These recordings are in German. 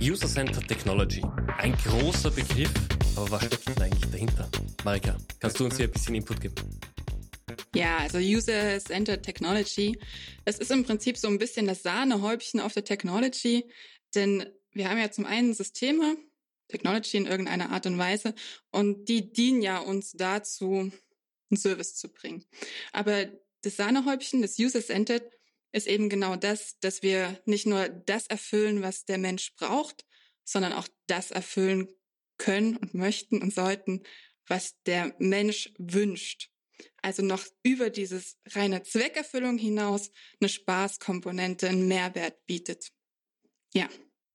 User-Centered Technology. Ein großer Begriff, aber was steckt denn eigentlich dahinter? Marika, kannst du uns hier ein bisschen Input geben? Ja, also User-Centered Technology. Es ist im Prinzip so ein bisschen das Sahnehäubchen auf der Technology, denn wir haben ja zum einen Systeme, Technology in irgendeiner Art und Weise, und die dienen ja uns dazu, einen Service zu bringen. Aber das Sahnehäubchen, das User-Centered, ist eben genau das, dass wir nicht nur das erfüllen, was der Mensch braucht, sondern auch das erfüllen können und möchten und sollten, was der Mensch wünscht. Also noch über dieses reine Zweckerfüllung hinaus eine Spaßkomponente, einen Mehrwert bietet. Ja.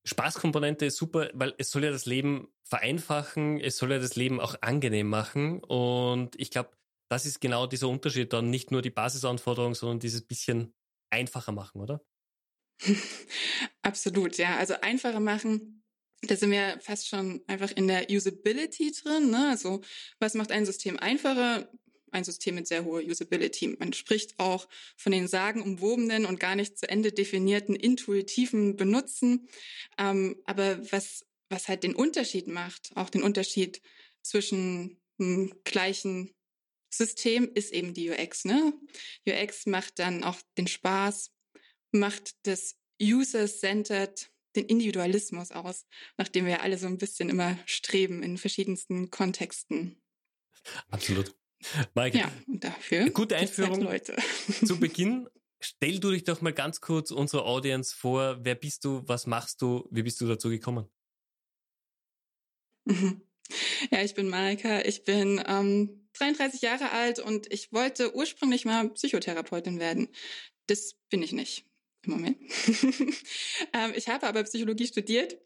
Spaßkomponente ist super, weil es soll ja das Leben vereinfachen, es soll ja das Leben auch angenehm machen. Und ich glaube, das ist genau dieser Unterschied dann nicht nur die Basisanforderung, sondern dieses bisschen einfacher machen, oder? Absolut, ja. Also einfacher machen, da sind wir fast schon einfach in der Usability drin. Ne? Also was macht ein System einfacher? Ein System mit sehr hoher Usability. Man spricht auch von den sagenumwobenen und gar nicht zu Ende definierten intuitiven Benutzen. Ähm, aber was, was halt den Unterschied macht, auch den Unterschied zwischen einem gleichen System ist eben die UX. Ne? UX macht dann auch den Spaß, macht das User-Centered, den Individualismus aus, nachdem wir alle so ein bisschen immer streben in verschiedensten Kontexten. Absolut. Maike, ja, und dafür gute Einführung Leute. zu Beginn. Stell du dich doch mal ganz kurz unserer Audience vor. Wer bist du? Was machst du? Wie bist du dazu gekommen? Ja, ich bin Marika. Ich bin ähm, 33 Jahre alt und ich wollte ursprünglich mal Psychotherapeutin werden. Das bin ich nicht im Moment. ähm, ich habe aber Psychologie studiert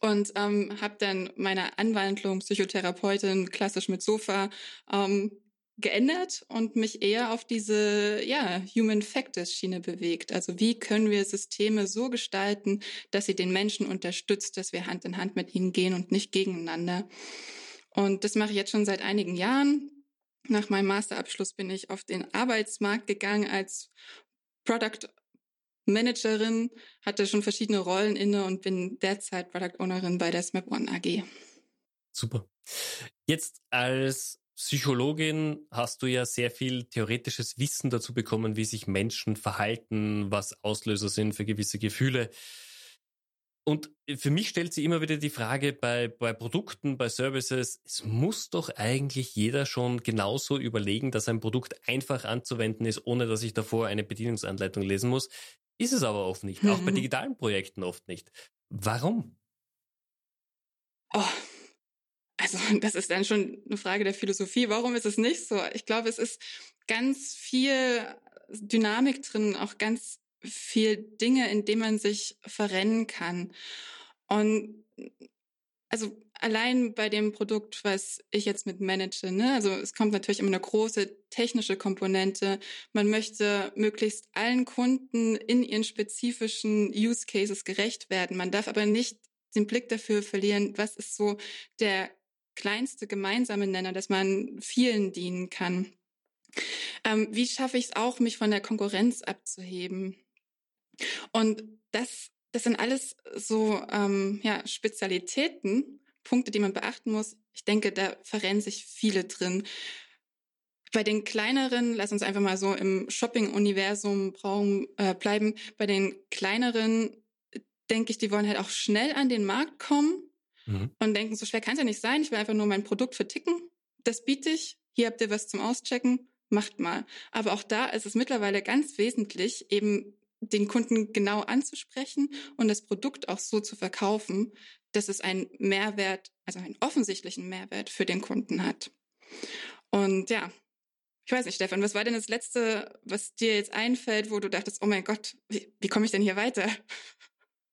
und ähm, habe dann meine Anwandlung Psychotherapeutin klassisch mit Sofa ähm, geändert und mich eher auf diese ja Human Factors Schiene bewegt. Also wie können wir Systeme so gestalten, dass sie den Menschen unterstützt, dass wir Hand in Hand mit ihnen gehen und nicht gegeneinander. Und das mache ich jetzt schon seit einigen Jahren. Nach meinem Masterabschluss bin ich auf den Arbeitsmarkt gegangen als Product Managerin, hatte schon verschiedene Rollen inne und bin derzeit Product Ownerin bei der SMAP One AG. Super. Jetzt als Psychologin hast du ja sehr viel theoretisches Wissen dazu bekommen, wie sich Menschen verhalten, was Auslöser sind für gewisse Gefühle. Und für mich stellt sich immer wieder die Frage bei, bei Produkten, bei Services, es muss doch eigentlich jeder schon genauso überlegen, dass ein Produkt einfach anzuwenden ist, ohne dass ich davor eine Bedienungsanleitung lesen muss. Ist es aber oft nicht, mhm. auch bei mhm. digitalen Projekten oft nicht. Warum? Oh, also das ist dann schon eine Frage der Philosophie. Warum ist es nicht so? Ich glaube, es ist ganz viel Dynamik drin, auch ganz viel Dinge, in denen man sich verrennen kann. Und also allein bei dem Produkt, was ich jetzt mit manage, ne, also es kommt natürlich immer eine große technische Komponente. Man möchte möglichst allen Kunden in ihren spezifischen Use Cases gerecht werden. Man darf aber nicht den Blick dafür verlieren, was ist so der kleinste gemeinsame Nenner, dass man vielen dienen kann. Ähm, wie schaffe ich es auch, mich von der Konkurrenz abzuheben? Und das, das sind alles so ähm, ja, Spezialitäten, Punkte, die man beachten muss. Ich denke, da verrennen sich viele drin. Bei den kleineren, lass uns einfach mal so im Shopping-Universum äh, bleiben. Bei den kleineren denke ich, die wollen halt auch schnell an den Markt kommen mhm. und denken, so schwer kann es ja nicht sein. Ich will einfach nur mein Produkt verticken. Das biete ich. Hier habt ihr was zum Auschecken. Macht mal. Aber auch da ist es mittlerweile ganz wesentlich, eben den Kunden genau anzusprechen und das Produkt auch so zu verkaufen, dass es einen Mehrwert, also einen offensichtlichen Mehrwert für den Kunden hat. Und ja, ich weiß nicht, Stefan, was war denn das Letzte, was dir jetzt einfällt, wo du dachtest, oh mein Gott, wie, wie komme ich denn hier weiter?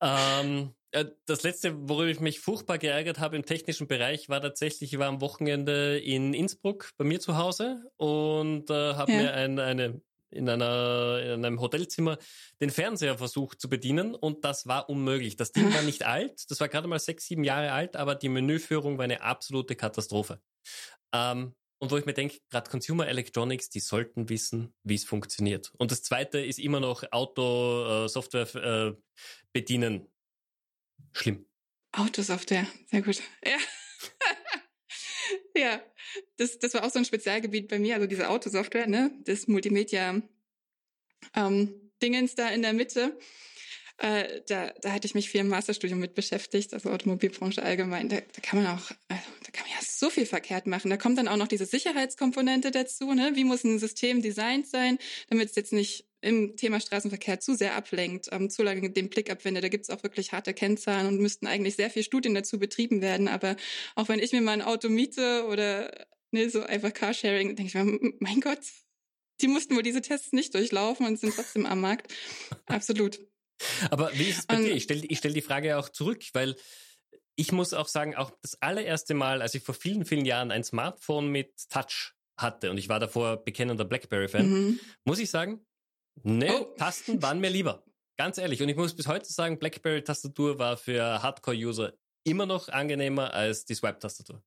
Ähm, äh, das Letzte, worüber ich mich furchtbar geärgert habe im technischen Bereich, war tatsächlich, ich war am Wochenende in Innsbruck bei mir zu Hause und äh, habe ja. mir ein, eine in, einer, in einem Hotelzimmer den Fernseher versucht zu bedienen und das war unmöglich. Das Ding war nicht alt, das war gerade mal sechs, sieben Jahre alt, aber die Menüführung war eine absolute Katastrophe. Ähm, und wo ich mir denke, gerade Consumer Electronics, die sollten wissen, wie es funktioniert. Und das zweite ist immer noch Auto, äh, Software äh, bedienen. Schlimm. Autosoftware, sehr gut. Ja. Ja, das, das war auch so ein Spezialgebiet bei mir, also diese Autosoftware, ne? Das Multimedia ähm, Dingens da in der Mitte. Äh, da, da hatte ich mich viel im Masterstudium mit beschäftigt, also Automobilbranche allgemein. Da, da kann man auch, also, da kann man ja so viel verkehrt machen. Da kommt dann auch noch diese Sicherheitskomponente dazu. Ne? Wie muss ein System designt sein, damit es jetzt nicht im Thema Straßenverkehr zu sehr ablenkt, ähm, zu lange den Blick abwendet. Da gibt es auch wirklich harte Kennzahlen und müssten eigentlich sehr viel Studien dazu betrieben werden. Aber auch wenn ich mir mal ein Auto miete oder ne, so einfach Carsharing, denke ich mir, mein Gott, die mussten wohl diese Tests nicht durchlaufen und sind trotzdem am Markt. Absolut. Aber wie ist es bei und, dir? Ich stelle ich stell die Frage auch zurück, weil ich muss auch sagen, auch das allererste Mal, als ich vor vielen, vielen Jahren ein Smartphone mit Touch hatte und ich war davor bekennender BlackBerry-Fan, mhm. muss ich sagen, ne, oh. Tasten waren mir lieber. Ganz ehrlich. Und ich muss bis heute sagen, BlackBerry-Tastatur war für Hardcore-User immer noch angenehmer als die Swipe-Tastatur.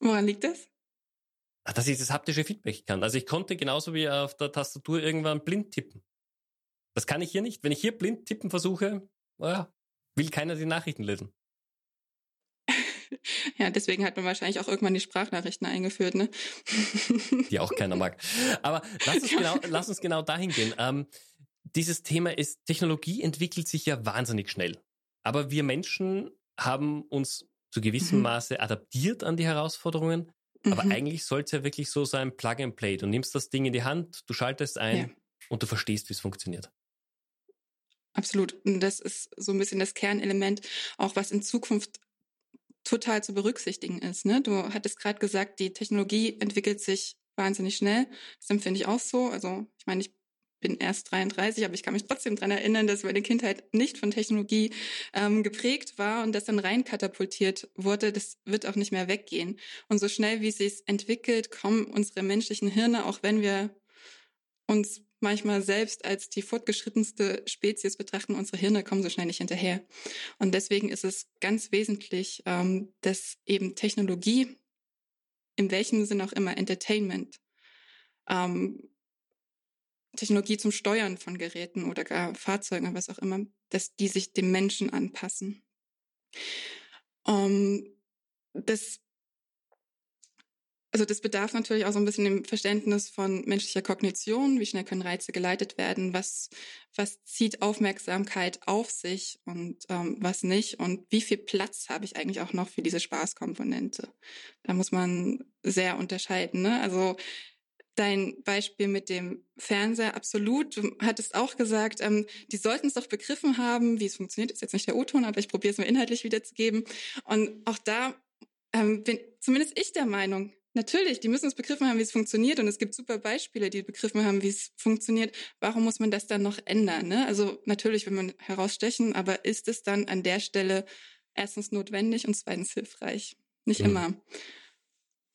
Woran liegt das? Dass ich das haptische Feedback kann. Also ich konnte genauso wie auf der Tastatur irgendwann blind tippen. Das kann ich hier nicht. Wenn ich hier blind tippen versuche, naja, will keiner die Nachrichten lesen. Ja, deswegen hat man wahrscheinlich auch irgendwann die Sprachnachrichten eingeführt, ne? Die auch keiner mag. Aber lass uns genau, lass uns genau dahin gehen. Ähm, dieses Thema ist, Technologie entwickelt sich ja wahnsinnig schnell. Aber wir Menschen haben uns zu gewissem mhm. Maße adaptiert an die Herausforderungen. Aber mhm. eigentlich soll es ja wirklich so sein, Plug and Play. Du nimmst das Ding in die Hand, du schaltest ein ja. und du verstehst, wie es funktioniert. Absolut. Und das ist so ein bisschen das Kernelement, auch was in Zukunft total zu berücksichtigen ist. Ne? Du hattest gerade gesagt, die Technologie entwickelt sich wahnsinnig schnell. Das empfinde ich auch so. Also ich meine, ich bin erst 33, aber ich kann mich trotzdem dran erinnern, dass meine Kindheit nicht von Technologie ähm, geprägt war und das dann rein katapultiert wurde. Das wird auch nicht mehr weggehen. Und so schnell, wie es sich entwickelt, kommen unsere menschlichen Hirne, auch wenn wir uns manchmal selbst als die fortgeschrittenste Spezies betrachten, unsere Hirne kommen so schnell nicht hinterher. Und deswegen ist es ganz wesentlich, ähm, dass eben Technologie, in welchem Sinn auch immer, Entertainment, ähm, Technologie zum Steuern von Geräten oder gar Fahrzeugen, was auch immer, dass die sich dem Menschen anpassen. Ähm, das also das bedarf natürlich auch so ein bisschen dem Verständnis von menschlicher Kognition. Wie schnell können Reize geleitet werden? Was, was zieht Aufmerksamkeit auf sich und ähm, was nicht? Und wie viel Platz habe ich eigentlich auch noch für diese Spaßkomponente? Da muss man sehr unterscheiden. Ne? Also dein Beispiel mit dem Fernseher, absolut. Du hattest auch gesagt, ähm, die sollten es doch begriffen haben, wie es funktioniert. Ist jetzt nicht der O-Ton, aber ich probiere es mal inhaltlich wiederzugeben. Und auch da ähm, bin zumindest ich der Meinung, Natürlich, die müssen es begriffen haben, wie es funktioniert. Und es gibt super Beispiele, die begriffen haben, wie es funktioniert. Warum muss man das dann noch ändern? Ne? Also natürlich will man herausstechen, aber ist es dann an der Stelle erstens notwendig und zweitens hilfreich? Nicht mhm. immer.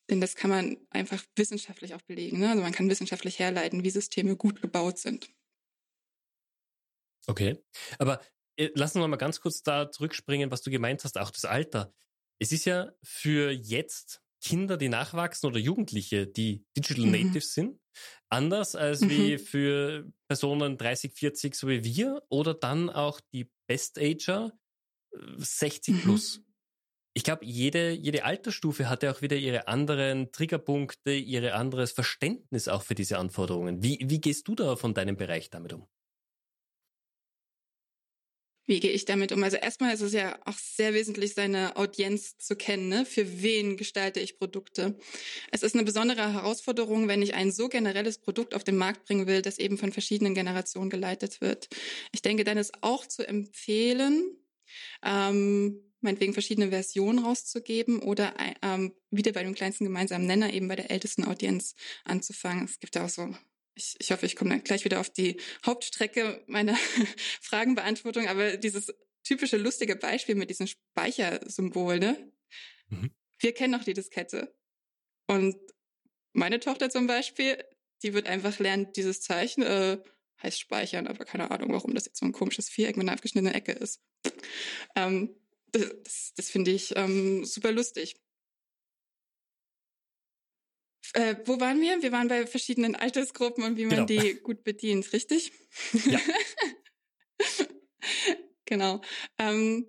Denn das kann man einfach wissenschaftlich auch belegen. Ne? Also man kann wissenschaftlich herleiten, wie Systeme gut gebaut sind. Okay, aber äh, lass uns noch mal ganz kurz da zurückspringen, was du gemeint hast, auch das Alter. Es ist ja für jetzt Kinder, die nachwachsen oder Jugendliche, die Digital mhm. Natives sind, anders als mhm. wie für Personen 30, 40, so wie wir, oder dann auch die Best-Ager 60 mhm. plus. Ich glaube, jede, jede Altersstufe hat ja auch wieder ihre anderen Triggerpunkte, ihre anderes Verständnis auch für diese Anforderungen. Wie, wie gehst du da von deinem Bereich damit um? Wie gehe ich damit um? Also erstmal ist es ja auch sehr wesentlich, seine Audienz zu kennen. Ne? Für wen gestalte ich Produkte? Es ist eine besondere Herausforderung, wenn ich ein so generelles Produkt auf den Markt bringen will, das eben von verschiedenen Generationen geleitet wird. Ich denke, dann ist auch zu empfehlen, ähm, meinetwegen verschiedene Versionen rauszugeben oder ähm, wieder bei dem kleinsten gemeinsamen Nenner eben bei der ältesten Audienz anzufangen. Es gibt ja auch so ich, ich hoffe, ich komme gleich wieder auf die Hauptstrecke meiner Fragenbeantwortung, aber dieses typische lustige Beispiel mit diesem Speichersymbol, ne? Mhm. Wir kennen noch die Diskette. Und meine Tochter zum Beispiel, die wird einfach lernen, dieses Zeichen äh, heißt speichern, aber keine Ahnung, warum das jetzt so ein komisches Viereck mit einer abgeschnittenen Ecke ist. Ähm, das, das, das finde ich ähm, super lustig. Äh, wo waren wir? Wir waren bei verschiedenen Altersgruppen und wie man genau. die gut bedient, richtig? Ja. genau. Ähm,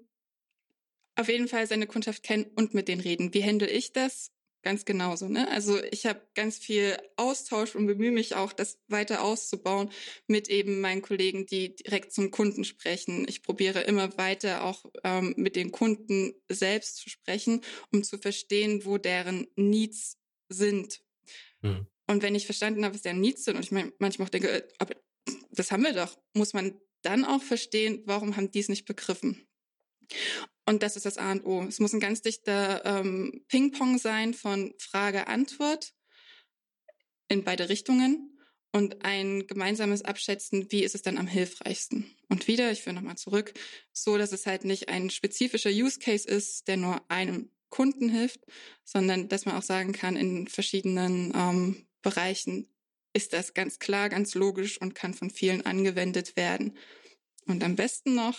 auf jeden Fall seine Kundschaft kennen und mit denen reden. Wie handle ich das? Ganz genauso. Ne? Also ich habe ganz viel Austausch und bemühe mich auch, das weiter auszubauen mit eben meinen Kollegen, die direkt zum Kunden sprechen. Ich probiere immer weiter auch ähm, mit den Kunden selbst zu sprechen, um zu verstehen, wo deren Needs sind. Mhm. Und wenn ich verstanden habe, was deren Needs sind, und ich mein, manchmal auch denke, äh, aber das haben wir doch, muss man dann auch verstehen, warum haben die es nicht begriffen. Und das ist das A und O. Es muss ein ganz dichter ähm, Ping-Pong sein von Frage-Antwort in beide Richtungen und ein gemeinsames Abschätzen, wie ist es dann am hilfreichsten. Und wieder, ich führe nochmal zurück, so dass es halt nicht ein spezifischer Use Case ist, der nur einem Kunden hilft, sondern dass man auch sagen kann, in verschiedenen ähm, Bereichen ist das ganz klar, ganz logisch und kann von vielen angewendet werden. Und am besten noch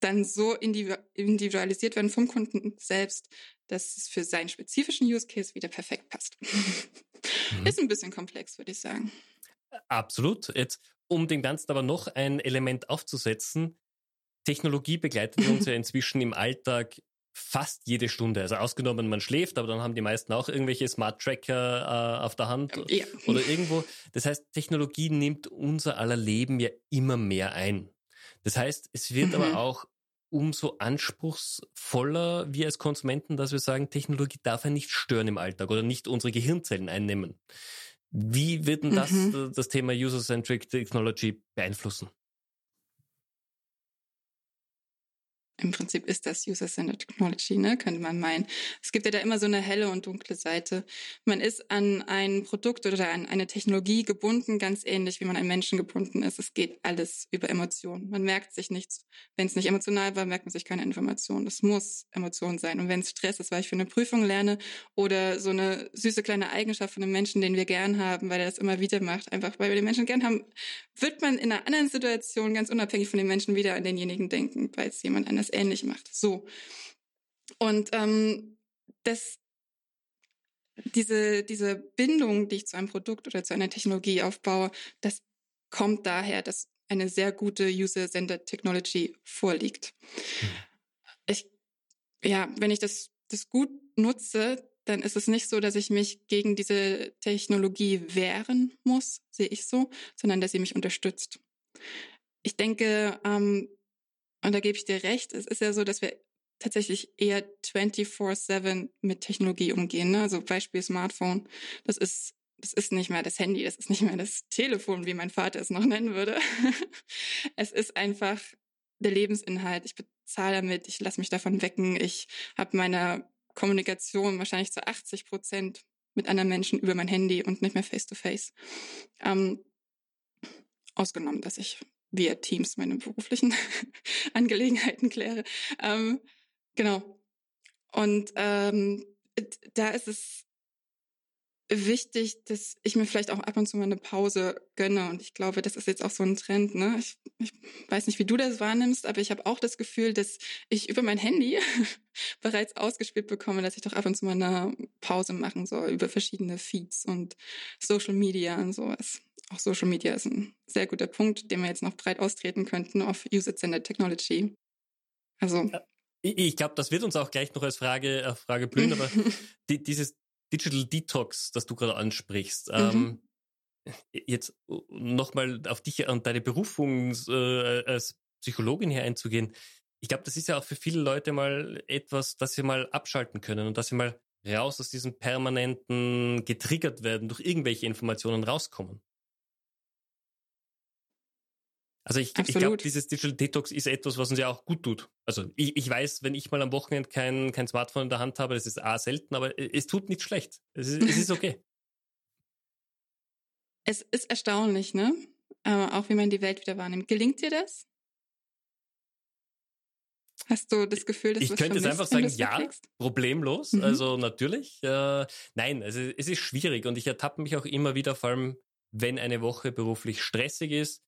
dann so individualisiert werden vom Kunden selbst, dass es für seinen spezifischen Use Case wieder perfekt passt. Mhm. Ist ein bisschen komplex, würde ich sagen. Absolut. Jetzt, um dem Ganzen aber noch ein Element aufzusetzen, Technologie begleitet uns ja inzwischen im Alltag fast jede Stunde. Also ausgenommen, man schläft, aber dann haben die meisten auch irgendwelche Smart Tracker äh, auf der Hand ja. oder irgendwo. Das heißt, Technologie nimmt unser aller Leben ja immer mehr ein. Das heißt, es wird mhm. aber auch umso anspruchsvoller wir als Konsumenten, dass wir sagen, Technologie darf ja nicht stören im Alltag oder nicht unsere Gehirnzellen einnehmen. Wie wird denn das mhm. das Thema User-Centric Technology beeinflussen? Im Prinzip ist das User-Centered Technology, ne, könnte man meinen. Es gibt ja da immer so eine helle und dunkle Seite. Man ist an ein Produkt oder an eine Technologie gebunden, ganz ähnlich wie man an Menschen gebunden ist. Es geht alles über Emotionen. Man merkt sich nichts. Wenn es nicht emotional war, merkt man sich keine Information. Das muss Emotion sein. Und wenn es Stress ist, weil ich für eine Prüfung lerne oder so eine süße kleine Eigenschaft von einem Menschen, den wir gern haben, weil er das immer wieder macht, einfach weil wir den Menschen gern haben, wird man in einer anderen Situation ganz unabhängig von den Menschen wieder an denjenigen denken, weil es jemand anders ähnlich macht. So. Und ähm, das, diese, diese Bindung, die ich zu einem Produkt oder zu einer Technologie aufbaue, das kommt daher, dass eine sehr gute User-Centered Technology vorliegt. Hm. Ich, ja, wenn ich das, das gut nutze, dann ist es nicht so, dass ich mich gegen diese Technologie wehren muss, sehe ich so, sondern dass sie mich unterstützt. Ich denke, ähm, und da gebe ich dir recht, es ist ja so, dass wir tatsächlich eher 24-7 mit Technologie umgehen. Ne? Also Beispiel Smartphone. Das ist, das ist nicht mehr das Handy, das ist nicht mehr das Telefon, wie mein Vater es noch nennen würde. es ist einfach der Lebensinhalt. Ich bezahle damit, ich lasse mich davon wecken. Ich habe meine Kommunikation wahrscheinlich zu 80 Prozent mit anderen Menschen über mein Handy und nicht mehr face-to-face. -face. Ähm, ausgenommen, dass ich via Teams meine beruflichen Angelegenheiten kläre. Ähm, genau. Und ähm, da ist es wichtig, dass ich mir vielleicht auch ab und zu mal eine Pause gönne. Und ich glaube, das ist jetzt auch so ein Trend. Ne? Ich, ich weiß nicht, wie du das wahrnimmst, aber ich habe auch das Gefühl, dass ich über mein Handy bereits ausgespielt bekomme, dass ich doch ab und zu mal eine Pause machen soll über verschiedene Feeds und Social Media und sowas auch Social Media ist ein sehr guter Punkt, den wir jetzt noch breit austreten könnten auf User-Centered Technology. Also. Ich glaube, das wird uns auch gleich noch als Frage, als Frage blühen, aber die, dieses Digital Detox, das du gerade ansprichst, mhm. ähm, jetzt nochmal auf dich und deine Berufung äh, als Psychologin hier einzugehen. Ich glaube, das ist ja auch für viele Leute mal etwas, dass sie mal abschalten können und dass sie mal raus aus diesem permanenten getriggert werden, durch irgendwelche Informationen rauskommen. Also ich, ich glaube, dieses Digital Detox ist etwas, was uns ja auch gut tut. Also ich, ich weiß, wenn ich mal am Wochenende kein, kein Smartphone in der Hand habe, das ist A selten, aber es tut nicht schlecht. Es ist, es ist okay. es ist erstaunlich, ne? Aber auch wie man die Welt wieder wahrnimmt. Gelingt dir das? Hast du das Gefühl, dass ich könnte jetzt einfach sagen, ja, kriegst? problemlos. Mhm. Also natürlich. Äh, nein, also es ist schwierig und ich ertappe mich auch immer wieder, vor allem wenn eine Woche beruflich stressig ist,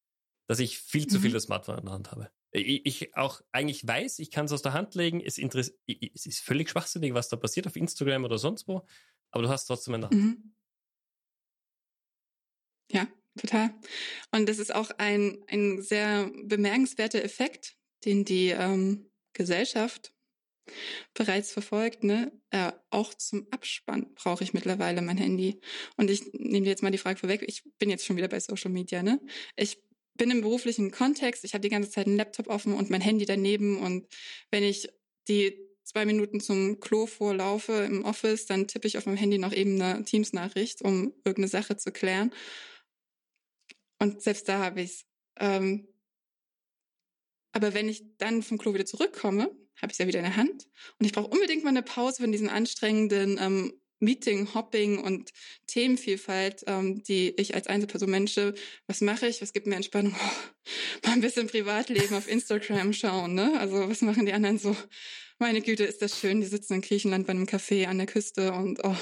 dass ich viel zu viel mhm. das Smartphone in der Hand habe. Ich, ich auch eigentlich weiß, ich kann es aus der Hand legen. Es, es ist völlig schwachsinnig, was da passiert auf Instagram oder sonst wo, aber du hast trotzdem in der Hand. Mhm. Ja, total. Und das ist auch ein, ein sehr bemerkenswerter Effekt, den die ähm, Gesellschaft bereits verfolgt, ne? Äh, auch zum Abspann brauche ich mittlerweile mein Handy. Und ich nehme dir jetzt mal die Frage vorweg. Ich bin jetzt schon wieder bei Social Media, ne? Ich bin im beruflichen Kontext. Ich habe die ganze Zeit einen Laptop offen und mein Handy daneben. Und wenn ich die zwei Minuten zum Klo vorlaufe im Office, dann tippe ich auf meinem Handy noch eben eine Teams-Nachricht, um irgendeine Sache zu klären. Und selbst da habe ich's. Ähm, aber wenn ich dann vom Klo wieder zurückkomme, habe ich es ja wieder in der Hand. Und ich brauche unbedingt mal eine Pause von diesen anstrengenden ähm, Meeting, Hopping und Themenvielfalt, ähm, die ich als Einzelperson Mensch, was mache ich, was gibt mir Entspannung? Oh, mal ein bisschen Privatleben auf Instagram schauen, ne? Also was machen die anderen so? Meine Güte, ist das schön. Die sitzen in Griechenland bei einem Café an der Küste und oh,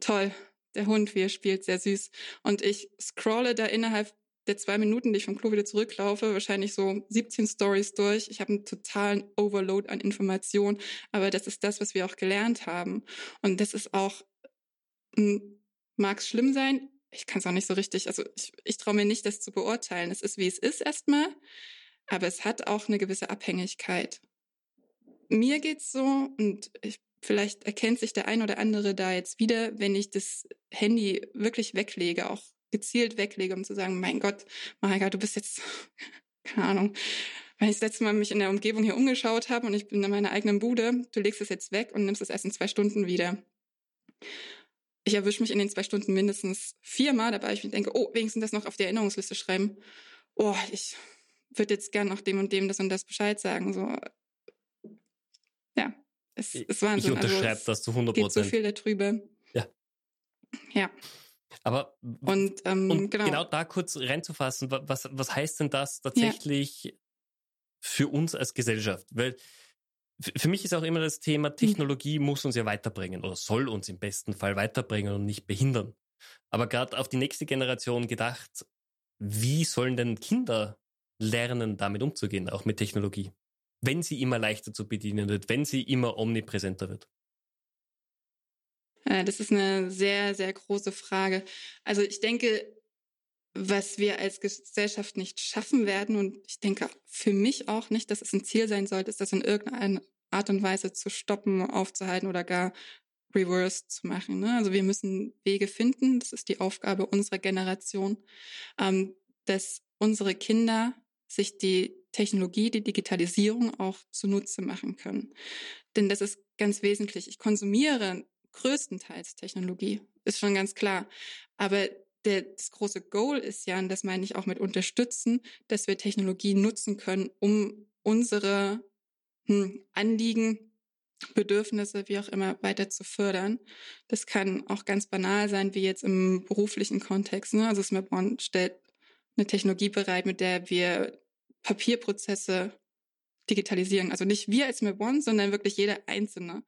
toll. Der Hund, wie er spielt, sehr süß. Und ich scrolle da innerhalb der zwei Minuten, die ich vom Klo wieder zurücklaufe, wahrscheinlich so 17 Stories durch. Ich habe einen totalen Overload an Informationen, aber das ist das, was wir auch gelernt haben. Und das ist auch, hm, mag es schlimm sein, ich kann es auch nicht so richtig, also ich, ich traue mir nicht, das zu beurteilen. Es ist, wie es ist erstmal, aber es hat auch eine gewisse Abhängigkeit. Mir geht's so und ich, vielleicht erkennt sich der ein oder andere da jetzt wieder, wenn ich das Handy wirklich weglege, auch gezielt weglege, um zu sagen, mein Gott, Marika, du bist jetzt, keine Ahnung, wenn ich das letzte Mal mich in der Umgebung hier umgeschaut habe und ich bin in meiner eigenen Bude, du legst es jetzt weg und nimmst es erst in zwei Stunden wieder. Ich erwische mich in den zwei Stunden mindestens viermal dabei. Ich denke, oh, wenigstens das noch auf die Erinnerungsliste schreiben. Oh, ich würde jetzt gern noch dem und dem das und das Bescheid sagen. So, ja, es ist Wahnsinn. Ich unterschreibe also, das zu 100 Prozent. so viel darüber. Ja. Ja. Aber und, ähm, und genau. genau. da kurz reinzufassen, was, was heißt denn das tatsächlich ja. für uns als Gesellschaft? Weil für mich ist auch immer das Thema, hm. Technologie mhm. muss uns ja weiterbringen oder soll uns im besten Fall weiterbringen und nicht behindern. Aber gerade auf die nächste Generation gedacht, wie sollen denn Kinder lernen, damit umzugehen, auch mit Technologie? Wenn sie immer leichter zu bedienen wird, wenn sie immer omnipräsenter wird. Äh, das ist eine sehr, sehr große Frage. Also ich denke, was wir als Gesellschaft nicht schaffen werden, und ich denke für mich auch nicht, dass es ein Ziel sein sollte, ist das in irgendeiner Art und Weise zu stoppen, aufzuhalten oder gar reverse zu machen. Ne? Also wir müssen Wege finden, das ist die Aufgabe unserer Generation, ähm, dass unsere Kinder sich die Technologie, die Digitalisierung auch zunutze machen können. Denn das ist ganz wesentlich. Ich konsumiere größtenteils Technologie, ist schon ganz klar. Aber der, das große Goal ist ja, und das meine ich auch mit unterstützen, dass wir Technologie nutzen können, um unsere hm, Anliegen, Bedürfnisse, wie auch immer, weiter zu fördern. Das kann auch ganz banal sein, wie jetzt im beruflichen Kontext. Ne? Also Smapone stellt eine Technologie bereit, mit der wir Papierprozesse digitalisieren. Also nicht wir als Map One, sondern wirklich jeder Einzelne.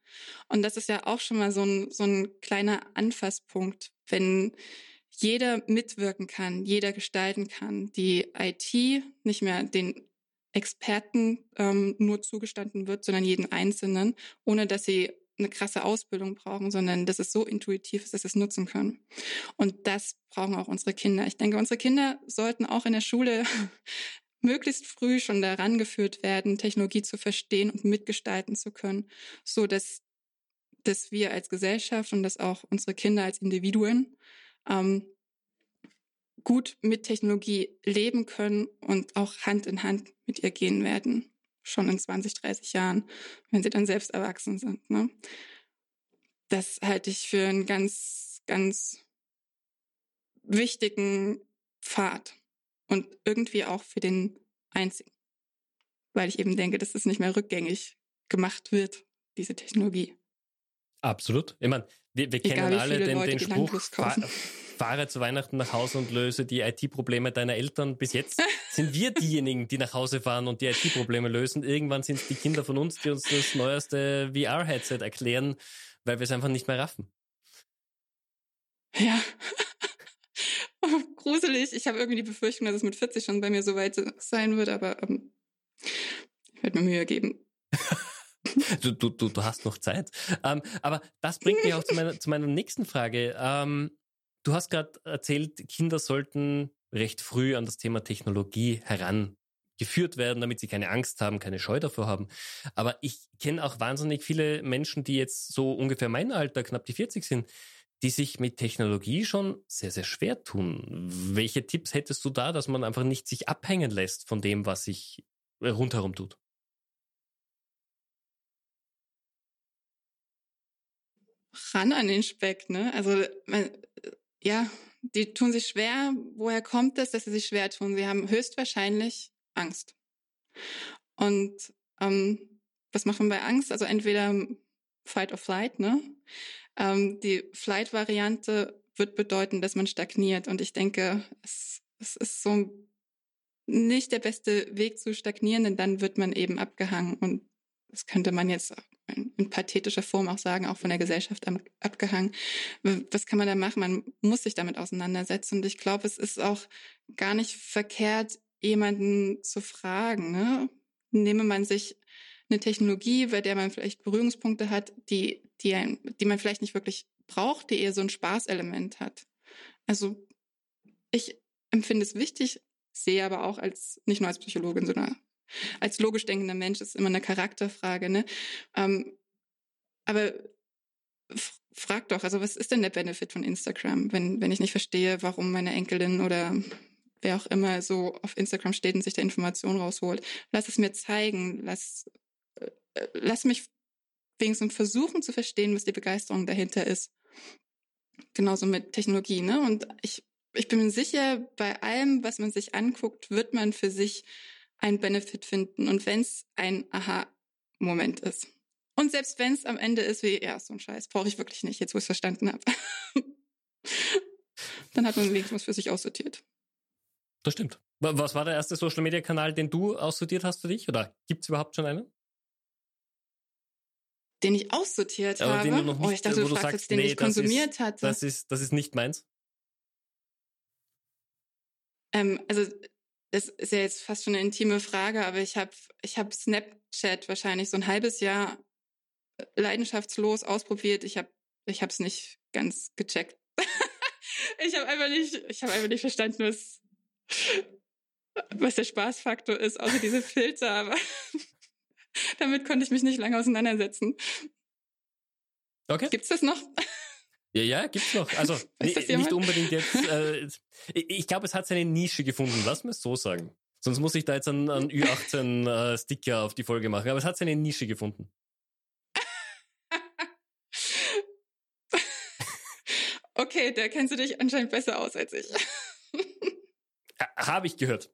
Und das ist ja auch schon mal so ein, so ein kleiner Anfasspunkt, wenn jeder mitwirken kann, jeder gestalten kann, die IT nicht mehr den Experten ähm, nur zugestanden wird, sondern jeden Einzelnen, ohne dass sie eine krasse Ausbildung brauchen, sondern dass es so intuitiv ist, dass sie es nutzen können. Und das brauchen auch unsere Kinder. Ich denke, unsere Kinder sollten auch in der Schule möglichst früh schon daran geführt werden, Technologie zu verstehen und mitgestalten zu können, so dass, dass wir als Gesellschaft und dass auch unsere Kinder als Individuen ähm, gut mit Technologie leben können und auch Hand in Hand mit ihr gehen werden, schon in 20, 30 Jahren, wenn sie dann selbst erwachsen sind. Ne? Das halte ich für einen ganz, ganz wichtigen Pfad und irgendwie auch für den einzigen. Weil ich eben denke, dass es nicht mehr rückgängig gemacht wird, diese Technologie. Absolut. Ich meine, wir, wir kennen Egal, alle den, den Spruch, fahr, fahre zu Weihnachten nach Hause und löse die IT-Probleme deiner Eltern. Bis jetzt sind wir diejenigen, die nach Hause fahren und die IT-Probleme lösen. Irgendwann sind es die Kinder von uns, die uns das neueste VR-Headset erklären, weil wir es einfach nicht mehr raffen. Ja. gruselig. Ich habe irgendwie die Befürchtung, dass es mit 40 schon bei mir so weit sein wird, aber ähm, ich werde mir Mühe geben. du, du, du, du hast noch Zeit. Ähm, aber das bringt mich auch zu meiner, zu meiner nächsten Frage. Ähm, Du hast gerade erzählt, Kinder sollten recht früh an das Thema Technologie herangeführt werden, damit sie keine Angst haben, keine Scheu davor haben. Aber ich kenne auch wahnsinnig viele Menschen, die jetzt so ungefähr mein Alter, knapp die 40 sind, die sich mit Technologie schon sehr, sehr schwer tun. Welche Tipps hättest du da, dass man einfach nicht sich abhängen lässt von dem, was sich rundherum tut? Ran an den Speck, ne? Also, man, ja, die tun sich schwer. Woher kommt es, dass sie sich schwer tun? Sie haben höchstwahrscheinlich Angst. Und ähm, was macht man bei Angst? Also entweder Fight or Flight, ne? Ähm, die Flight-Variante wird bedeuten, dass man stagniert. Und ich denke, es, es ist so nicht der beste Weg zu stagnieren, denn dann wird man eben abgehangen. Und das könnte man jetzt in pathetischer Form auch sagen, auch von der Gesellschaft abgehangen. Was kann man da machen? Man muss sich damit auseinandersetzen. Und ich glaube, es ist auch gar nicht verkehrt, jemanden zu fragen. Ne? Nehme man sich eine Technologie, bei der man vielleicht Berührungspunkte hat, die, die, ein, die man vielleicht nicht wirklich braucht, die eher so ein Spaßelement hat. Also ich empfinde es wichtig, sehe aber auch als, nicht nur als Psychologin, sondern als logisch denkender Mensch ist immer eine Charakterfrage, ne? Ähm, aber frag doch, also was ist denn der Benefit von Instagram, wenn, wenn ich nicht verstehe, warum meine Enkelin oder wer auch immer so auf Instagram steht und sich da Informationen rausholt. Lass es mir zeigen, lass, äh, lass mich wenigstens versuchen zu verstehen, was die Begeisterung dahinter ist. Genauso mit Technologie, ne? Und ich, ich bin mir sicher, bei allem, was man sich anguckt, wird man für sich einen Benefit finden. Und wenn es ein Aha-Moment ist. Und selbst wenn es am Ende ist wie, ja, so ein Scheiß, brauche ich wirklich nicht, jetzt wo ich es verstanden habe. Dann hat man wenigstens was für sich aussortiert. Das stimmt. Was war der erste Social-Media-Kanal, den du aussortiert hast für dich? Oder gibt es überhaupt schon einen? Den ich aussortiert Aber habe? Den du noch nicht, oh, ich dachte, du, du fragst jetzt, den nee, ich konsumiert ist, hatte. Das ist, das ist nicht meins. Ähm, also das ist ja jetzt fast schon eine intime Frage, aber ich habe ich hab Snapchat wahrscheinlich so ein halbes Jahr äh, leidenschaftslos ausprobiert. Ich habe ich habe es nicht ganz gecheckt. ich habe einfach nicht ich habe einfach nicht verstanden, was was der Spaßfaktor ist, außer diese Filter, aber damit konnte ich mich nicht lange auseinandersetzen. Okay. Gibt's das noch? Ja, ja, gibt's noch. Also nicht, nicht unbedingt jetzt. Äh, ich glaube, es hat seine Nische gefunden. Lass mir so sagen. Sonst muss ich da jetzt einen, einen Ü18 äh, Sticker auf die Folge machen. Aber es hat seine Nische gefunden. okay, da kennst du dich anscheinend besser aus als ich. Habe ich gehört.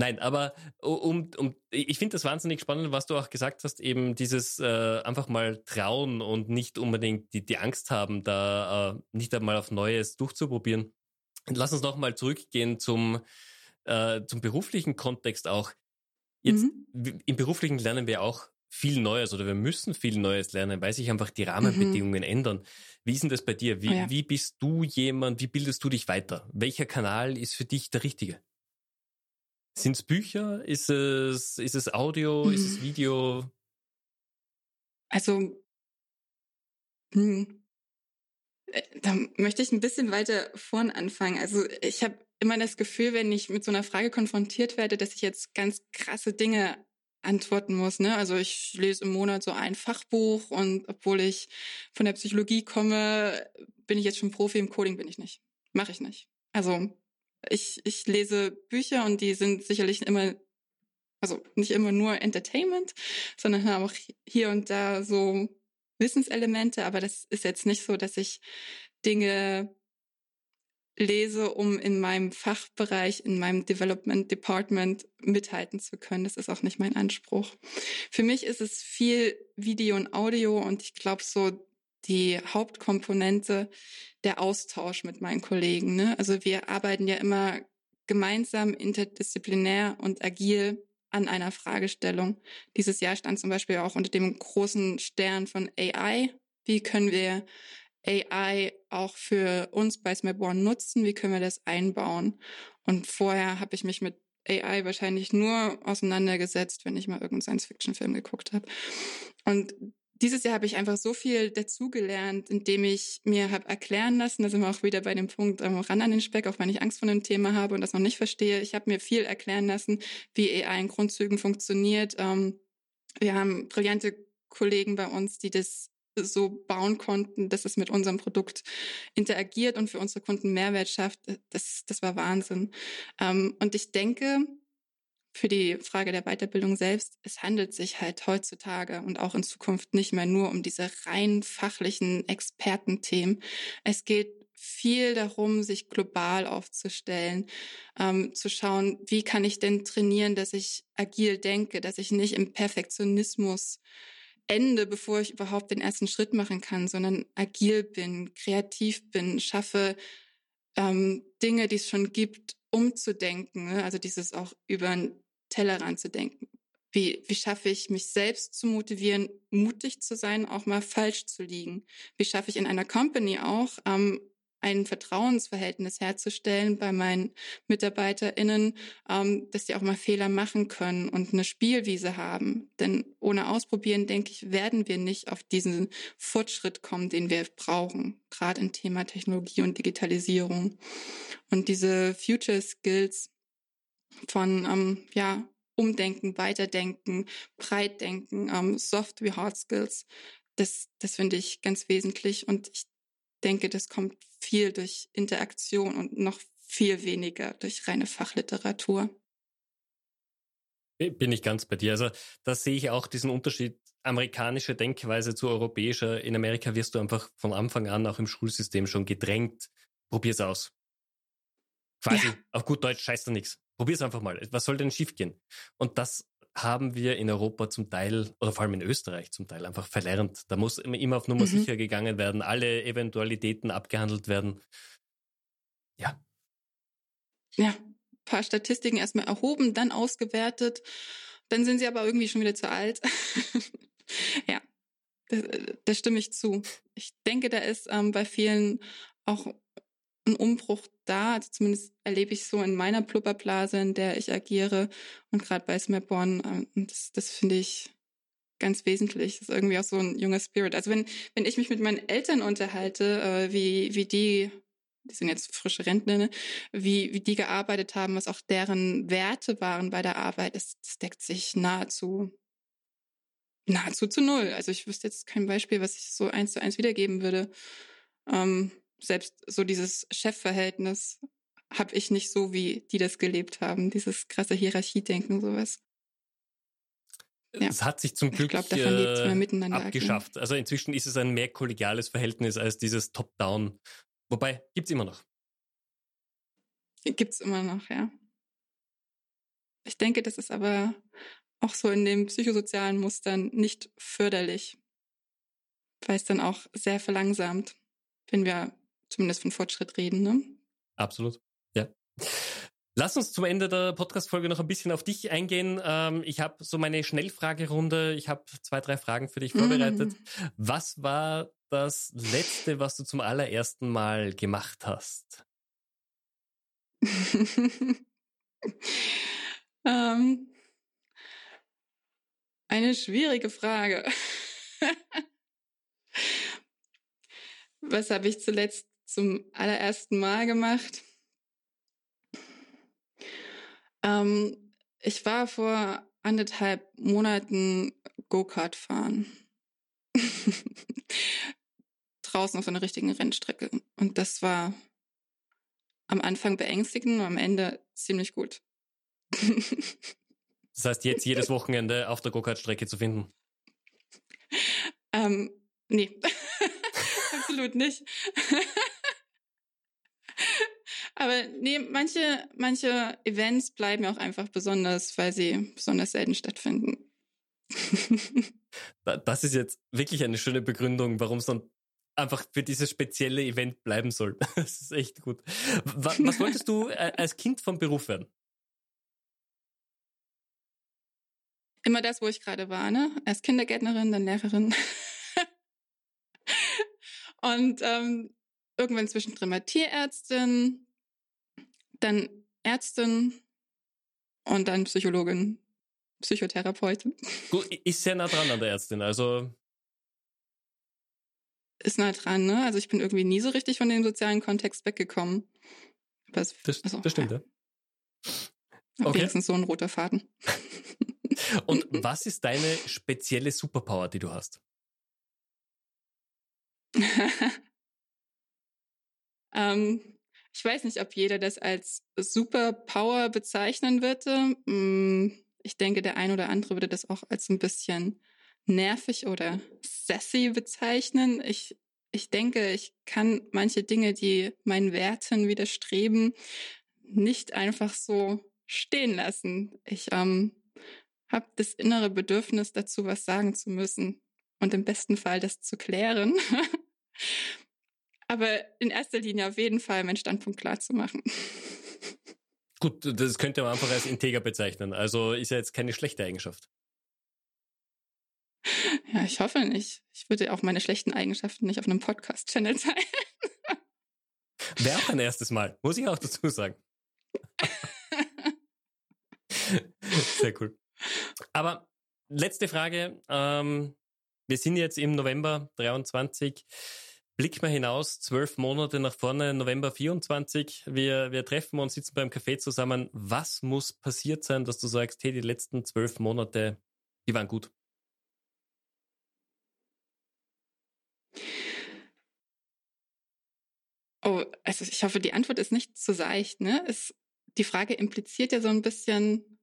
Nein, aber um, um ich finde das wahnsinnig spannend, was du auch gesagt hast, eben dieses äh, einfach mal trauen und nicht unbedingt die, die Angst haben, da äh, nicht einmal auf Neues durchzuprobieren. Lass uns nochmal zurückgehen zum, äh, zum beruflichen Kontext auch. Jetzt mhm. im beruflichen lernen wir auch viel Neues oder wir müssen viel Neues lernen, weil sich einfach die Rahmenbedingungen mhm. ändern. Wie ist denn das bei dir? Wie, oh ja. wie bist du jemand? Wie bildest du dich weiter? Welcher Kanal ist für dich der richtige? Sind es Bücher? Ist es, ist es Audio? Mhm. Ist es Video? Also, hm, äh, da möchte ich ein bisschen weiter vorn anfangen. Also ich habe immer das Gefühl, wenn ich mit so einer Frage konfrontiert werde, dass ich jetzt ganz krasse Dinge antworten muss. Ne? Also ich lese im Monat so ein Fachbuch und obwohl ich von der Psychologie komme, bin ich jetzt schon Profi im Coding, bin ich nicht. Mache ich nicht. Also ich, ich lese Bücher und die sind sicherlich immer, also nicht immer nur Entertainment, sondern haben auch hier und da so Wissenselemente, aber das ist jetzt nicht so, dass ich Dinge lese, um in meinem Fachbereich, in meinem Development Department mithalten zu können. Das ist auch nicht mein Anspruch. Für mich ist es viel Video und Audio und ich glaube so die Hauptkomponente der Austausch mit meinen Kollegen. Ne? Also wir arbeiten ja immer gemeinsam, interdisziplinär und agil an einer Fragestellung. Dieses Jahr stand zum Beispiel auch unter dem großen Stern von AI. Wie können wir AI auch für uns bei Smapborn nutzen? Wie können wir das einbauen? Und vorher habe ich mich mit AI wahrscheinlich nur auseinandergesetzt, wenn ich mal irgendeinen Science-Fiction-Film geguckt habe. Und dieses Jahr habe ich einfach so viel dazugelernt, indem ich mir habe erklären lassen, da sind wir auch wieder bei dem Punkt ähm, ran an den Speck, auch wenn ich Angst vor einem Thema habe und das noch nicht verstehe. Ich habe mir viel erklären lassen, wie AI in Grundzügen funktioniert. Ähm, wir haben brillante Kollegen bei uns, die das so bauen konnten, dass es mit unserem Produkt interagiert und für unsere Kunden Mehrwert schafft. Das, das war Wahnsinn. Ähm, und ich denke, für die Frage der Weiterbildung selbst, es handelt sich halt heutzutage und auch in Zukunft nicht mehr nur um diese rein fachlichen Expertenthemen. Es geht viel darum, sich global aufzustellen, ähm, zu schauen, wie kann ich denn trainieren, dass ich agil denke, dass ich nicht im Perfektionismus ende, bevor ich überhaupt den ersten Schritt machen kann, sondern agil bin, kreativ bin, schaffe ähm, Dinge, die es schon gibt, umzudenken. Ne? Also dieses auch über einen Tellerrand zu denken. Wie, wie schaffe ich, mich selbst zu motivieren, mutig zu sein, auch mal falsch zu liegen? Wie schaffe ich in einer Company auch, ähm, ein Vertrauensverhältnis herzustellen bei meinen MitarbeiterInnen, ähm, dass sie auch mal Fehler machen können und eine Spielwiese haben. Denn ohne Ausprobieren, denke ich, werden wir nicht auf diesen Fortschritt kommen, den wir brauchen, gerade im Thema Technologie und Digitalisierung. Und diese Future Skills von, ähm, ja, Umdenken, Weiterdenken, Breitdenken, ähm, Soft wie Hard Skills, das, das finde ich ganz wesentlich. Und ich denke, das kommt viel durch Interaktion und noch viel weniger durch reine Fachliteratur. Bin ich ganz bei dir. Also da sehe ich auch diesen Unterschied amerikanische Denkweise zu europäischer. In Amerika wirst du einfach von Anfang an auch im Schulsystem schon gedrängt. Probier's aus. Quasi ja. auf gut Deutsch scheißt da nichts. Probier's einfach mal. Was soll denn schief gehen? Und das haben wir in Europa zum Teil, oder vor allem in Österreich zum Teil, einfach verlernt. Da muss immer auf Nummer mhm. sicher gegangen werden, alle Eventualitäten abgehandelt werden. Ja. Ja, paar Statistiken erstmal erhoben, dann ausgewertet. Dann sind sie aber irgendwie schon wieder zu alt. ja, das, das stimme ich zu. Ich denke, da ist ähm, bei vielen auch ein Umbruch da. Also zumindest erlebe ich so in meiner Blubberblase, in der ich agiere. Und gerade bei Smapborn, ähm, das, das finde ich ganz wesentlich. Das ist irgendwie auch so ein junger Spirit. Also wenn, wenn ich mich mit meinen Eltern unterhalte, äh, wie, wie die, die sind jetzt frische Rentner, ne? wie, wie die gearbeitet haben, was auch deren Werte waren bei der Arbeit, das, das deckt sich nahezu nahezu zu null. Also ich wüsste jetzt kein Beispiel, was ich so eins zu eins wiedergeben würde. Ähm, selbst so dieses Chefverhältnis habe ich nicht so, wie die das gelebt haben. Dieses krasse Hierarchiedenken, sowas. Ja. Es hat sich zum Glück glaub, äh, abgeschafft. Also inzwischen ist es ein mehr kollegiales Verhältnis als dieses Top-Down. Wobei, gibt's immer noch. Gibt's immer noch, ja. Ich denke, das ist aber auch so in den psychosozialen Mustern nicht förderlich, weil es dann auch sehr verlangsamt, wenn wir zumindest von Fortschritt reden. Ne? Absolut, ja. Lass uns zum Ende der Podcast-Folge noch ein bisschen auf dich eingehen. Ähm, ich habe so meine Schnellfragerunde. Ich habe zwei, drei Fragen für dich vorbereitet. Mm. Was war das Letzte, was du zum allerersten Mal gemacht hast? ähm, eine schwierige Frage. Was habe ich zuletzt zum allerersten Mal gemacht? Ähm, ich war vor anderthalb Monaten Go-Kart fahren. Draußen auf einer richtigen Rennstrecke. Und das war am Anfang beängstigend und am Ende ziemlich gut. das heißt, jetzt jedes Wochenende auf der Go-Kart-Strecke zu finden? Ähm, nee. Absolut nicht. Aber nee, manche, manche Events bleiben auch einfach besonders, weil sie besonders selten stattfinden. das ist jetzt wirklich eine schöne Begründung, warum es dann einfach für dieses spezielle Event bleiben soll. Das ist echt gut. Was, was wolltest du äh, als Kind vom Beruf werden? Immer das, wo ich gerade war, ne? Erst Kindergärtnerin, dann Lehrerin. Und ähm, irgendwann zwischendrin mal Tierärztin, dann Ärztin und dann Psychologin, Psychotherapeutin. Gut, ist sehr nah dran an der Ärztin, also ist nah dran, ne? Also ich bin irgendwie nie so richtig von dem sozialen Kontext weggekommen. Es, das, also, das stimmt, ja. ja. Okay. Wenigstens so ein roter Faden. Und was ist deine spezielle Superpower, die du hast? ähm, ich weiß nicht, ob jeder das als Superpower bezeichnen würde. Mm, ich denke, der ein oder andere würde das auch als ein bisschen nervig oder sassy bezeichnen. Ich, ich denke, ich kann manche Dinge, die meinen Werten widerstreben, nicht einfach so stehen lassen. Ich ähm, habe das innere Bedürfnis dazu, was sagen zu müssen und im besten Fall das zu klären. Aber in erster Linie auf jeden Fall meinen Standpunkt klar zu machen. Gut, das könnte man einfach als integer bezeichnen. Also ist ja jetzt keine schlechte Eigenschaft. Ja, ich hoffe nicht. Ich würde auch meine schlechten Eigenschaften nicht auf einem Podcast-Channel teilen. Wäre auch ein erstes Mal, muss ich auch dazu sagen. Sehr cool. Aber letzte Frage. Ähm, wir sind jetzt im November 23. Blick mal hinaus, zwölf Monate nach vorne, November 24. Wir, wir treffen uns, sitzen beim Café zusammen. Was muss passiert sein, dass du sagst, hey, die letzten zwölf Monate, die waren gut? Oh, also ich hoffe, die Antwort ist nicht zu seicht. Ne? Es, die Frage impliziert ja so ein bisschen,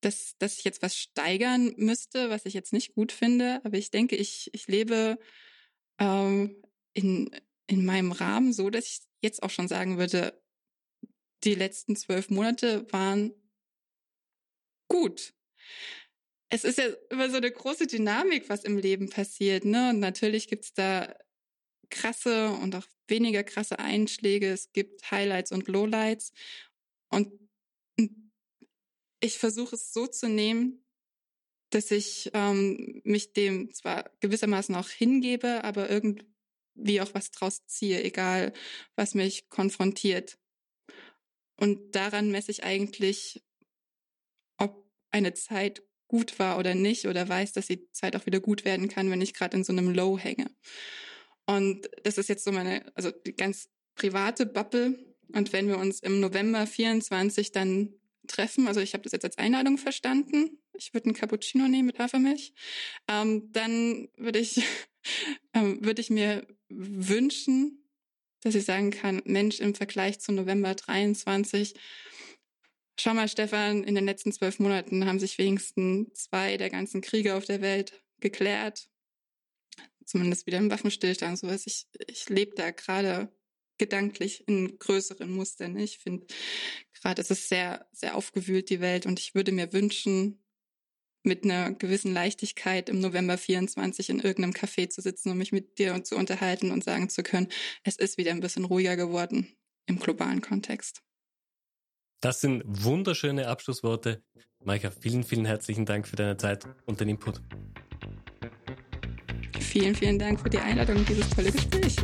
dass, dass ich jetzt was steigern müsste, was ich jetzt nicht gut finde. Aber ich denke, ich, ich lebe ähm, in, in meinem Rahmen so, dass ich jetzt auch schon sagen würde, die letzten zwölf Monate waren gut. Es ist ja immer so eine große Dynamik, was im Leben passiert, ne? Und natürlich gibt's da krasse und auch weniger krasse Einschläge. Es gibt Highlights und Lowlights. Und ich versuche es so zu nehmen, dass ich ähm, mich dem zwar gewissermaßen auch hingebe, aber irgendwie auch was draus ziehe, egal was mich konfrontiert. Und daran messe ich eigentlich, ob eine Zeit gut war oder nicht oder weiß, dass die Zeit auch wieder gut werden kann, wenn ich gerade in so einem Low hänge. Und das ist jetzt so meine, also die ganz private Bubble. Und wenn wir uns im November 24 dann treffen, also ich habe das jetzt als Einladung verstanden, ich würde einen Cappuccino nehmen mit Hafermilch, ähm, dann würde ich, ähm, würde ich mir wünschen, dass ich sagen kann, Mensch, im Vergleich zu November 23, schau mal, Stefan, in den letzten zwölf Monaten haben sich wenigstens zwei der ganzen Kriege auf der Welt geklärt zumindest wieder im Waffenstillstand, sowas. Ich, ich lebe da gerade gedanklich in größeren Mustern. Ich finde gerade, es ist sehr, sehr aufgewühlt, die Welt. Und ich würde mir wünschen, mit einer gewissen Leichtigkeit im November 24 in irgendeinem Café zu sitzen und mich mit dir zu unterhalten und sagen zu können, es ist wieder ein bisschen ruhiger geworden im globalen Kontext. Das sind wunderschöne Abschlussworte. Maika, vielen, vielen herzlichen Dank für deine Zeit und den Input. Vielen, vielen Dank für die Einladung und dieses tolle Gespräch.